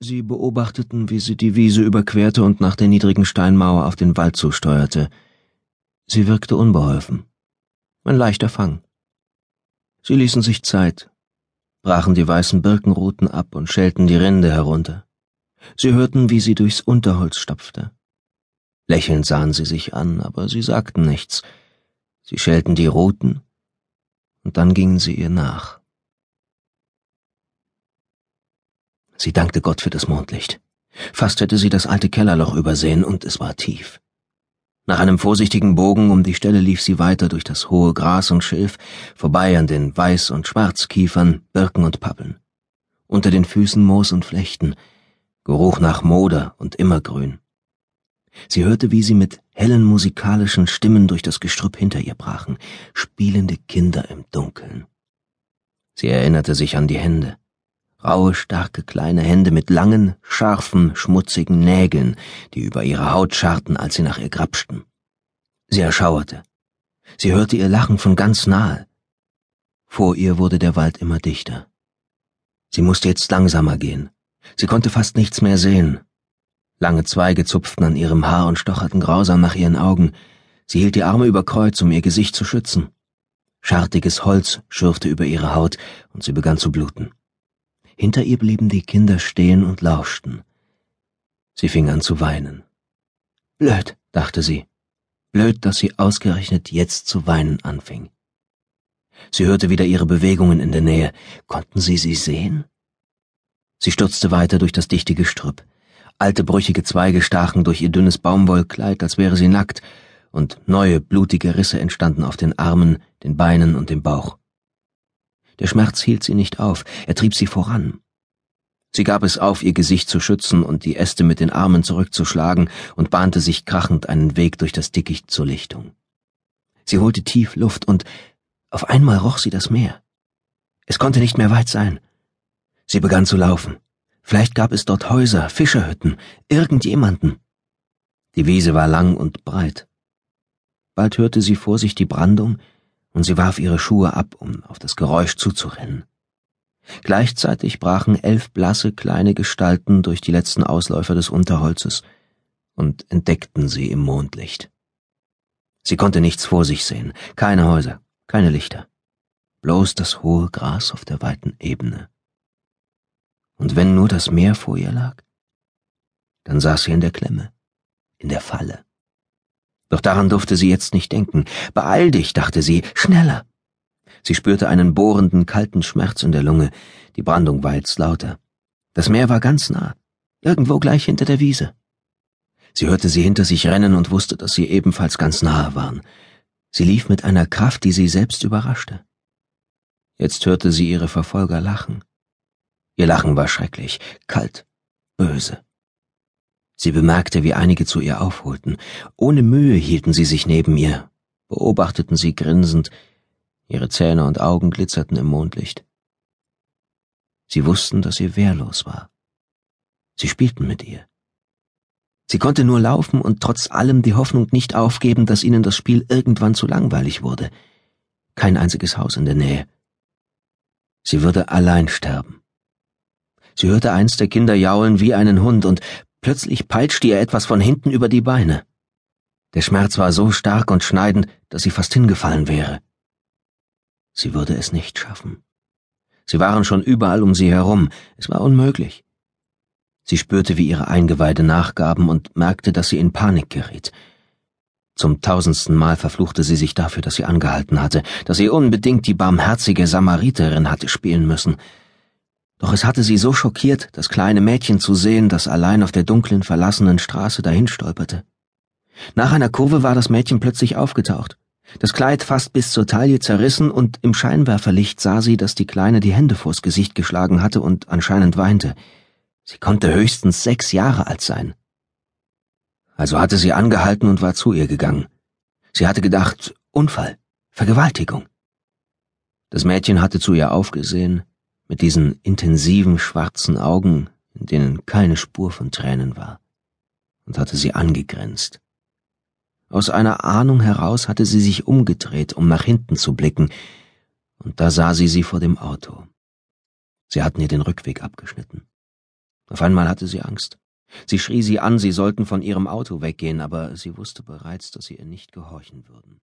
Sie beobachteten, wie sie die Wiese überquerte und nach der niedrigen Steinmauer auf den Wald zusteuerte. Sie wirkte unbeholfen. Ein leichter Fang. Sie ließen sich Zeit, brachen die weißen Birkenruten ab und schälten die Rinde herunter. Sie hörten, wie sie durchs Unterholz stapfte. Lächelnd sahen sie sich an, aber sie sagten nichts. Sie schälten die Ruten, und dann gingen sie ihr nach. Sie dankte Gott für das Mondlicht. Fast hätte sie das alte Kellerloch übersehen, und es war tief. Nach einem vorsichtigen Bogen um die Stelle lief sie weiter durch das hohe Gras und Schilf, vorbei an den Weiß- und Schwarzkiefern, Birken und Pappeln. Unter den Füßen Moos und Flechten, Geruch nach Moder und Immergrün. Sie hörte, wie sie mit hellen musikalischen Stimmen durch das Gestrüpp hinter ihr brachen, spielende Kinder im Dunkeln. Sie erinnerte sich an die Hände raue, starke kleine Hände mit langen, scharfen, schmutzigen Nägeln, die über ihre Haut scharrten, als sie nach ihr grapschten. Sie erschauerte. Sie hörte ihr Lachen von ganz nahe. Vor ihr wurde der Wald immer dichter. Sie musste jetzt langsamer gehen. Sie konnte fast nichts mehr sehen. Lange Zweige zupften an ihrem Haar und stocherten grausam nach ihren Augen. Sie hielt die Arme über Kreuz, um ihr Gesicht zu schützen. Schartiges Holz schürfte über ihre Haut, und sie begann zu bluten. Hinter ihr blieben die Kinder stehen und lauschten. Sie fing an zu weinen. Blöd, dachte sie. Blöd, dass sie ausgerechnet jetzt zu weinen anfing. Sie hörte wieder ihre Bewegungen in der Nähe. Konnten sie sie sehen? Sie stürzte weiter durch das dichte Gestrüpp. Alte brüchige Zweige stachen durch ihr dünnes Baumwollkleid, als wäre sie nackt, und neue blutige Risse entstanden auf den Armen, den Beinen und dem Bauch. Der Schmerz hielt sie nicht auf, er trieb sie voran. Sie gab es auf, ihr Gesicht zu schützen und die Äste mit den Armen zurückzuschlagen und bahnte sich krachend einen Weg durch das Dickicht zur Lichtung. Sie holte tief Luft und auf einmal roch sie das Meer. Es konnte nicht mehr weit sein. Sie begann zu laufen. Vielleicht gab es dort Häuser, Fischerhütten, irgendjemanden. Die Wiese war lang und breit. Bald hörte sie vor sich die Brandung, und sie warf ihre Schuhe ab, um auf das Geräusch zuzurennen. Gleichzeitig brachen elf blasse kleine Gestalten durch die letzten Ausläufer des Unterholzes und entdeckten sie im Mondlicht. Sie konnte nichts vor sich sehen, keine Häuser, keine Lichter, bloß das hohe Gras auf der weiten Ebene. Und wenn nur das Meer vor ihr lag, dann saß sie in der Klemme, in der Falle. Doch daran durfte sie jetzt nicht denken. Beeil dich, dachte sie, schneller. Sie spürte einen bohrenden, kalten Schmerz in der Lunge. Die Brandung war jetzt lauter. Das Meer war ganz nah, irgendwo gleich hinter der Wiese. Sie hörte sie hinter sich rennen und wusste, dass sie ebenfalls ganz nahe waren. Sie lief mit einer Kraft, die sie selbst überraschte. Jetzt hörte sie ihre Verfolger lachen. Ihr Lachen war schrecklich, kalt, böse. Sie bemerkte, wie einige zu ihr aufholten. Ohne Mühe hielten sie sich neben ihr, beobachteten sie grinsend, ihre Zähne und Augen glitzerten im Mondlicht. Sie wussten, dass sie wehrlos war. Sie spielten mit ihr. Sie konnte nur laufen und trotz allem die Hoffnung nicht aufgeben, dass ihnen das Spiel irgendwann zu langweilig wurde. Kein einziges Haus in der Nähe. Sie würde allein sterben. Sie hörte eins der Kinder jaulen wie einen Hund und Plötzlich peitschte ihr etwas von hinten über die Beine. Der Schmerz war so stark und schneidend, dass sie fast hingefallen wäre. Sie würde es nicht schaffen. Sie waren schon überall um sie herum, es war unmöglich. Sie spürte, wie ihre Eingeweide nachgaben und merkte, dass sie in Panik geriet. Zum tausendsten Mal verfluchte sie sich dafür, dass sie angehalten hatte, dass sie unbedingt die barmherzige Samariterin hatte spielen müssen. Doch es hatte sie so schockiert, das kleine Mädchen zu sehen, das allein auf der dunklen, verlassenen Straße dahinstolperte. Nach einer Kurve war das Mädchen plötzlich aufgetaucht. Das Kleid fast bis zur Taille zerrissen und im Scheinwerferlicht sah sie, dass die Kleine die Hände vors Gesicht geschlagen hatte und anscheinend weinte. Sie konnte höchstens sechs Jahre alt sein. Also hatte sie angehalten und war zu ihr gegangen. Sie hatte gedacht, Unfall, Vergewaltigung. Das Mädchen hatte zu ihr aufgesehen, mit diesen intensiven schwarzen Augen, in denen keine Spur von Tränen war, und hatte sie angegrenzt. Aus einer Ahnung heraus hatte sie sich umgedreht, um nach hinten zu blicken, und da sah sie sie vor dem Auto. Sie hatten ihr den Rückweg abgeschnitten. Auf einmal hatte sie Angst. Sie schrie sie an, sie sollten von ihrem Auto weggehen, aber sie wusste bereits, dass sie ihr nicht gehorchen würden.